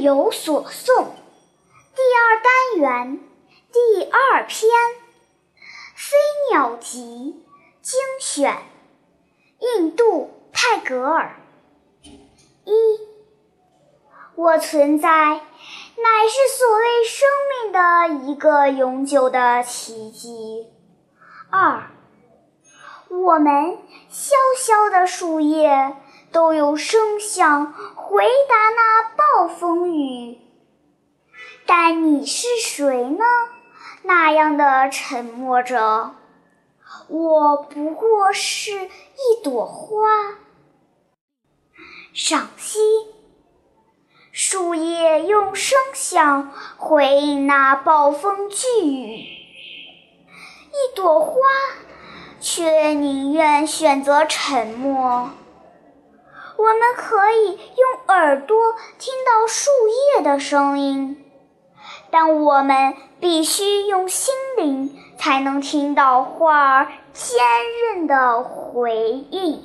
有所诵第二单元第二篇《飞鸟集》精选，印度泰戈尔。一，我存在乃是所谓生命的一个永久的奇迹。二，我们萧萧的树叶都有声响回答那暴风雨，但你是谁呢？那样的沉默着。我不过是一朵花。赏析：树叶用声响回应那暴风巨雨，一朵花却宁愿选择沉默。我们可以用耳朵听到树叶的声音。但我们必须用心灵，才能听到花儿坚韧的回应。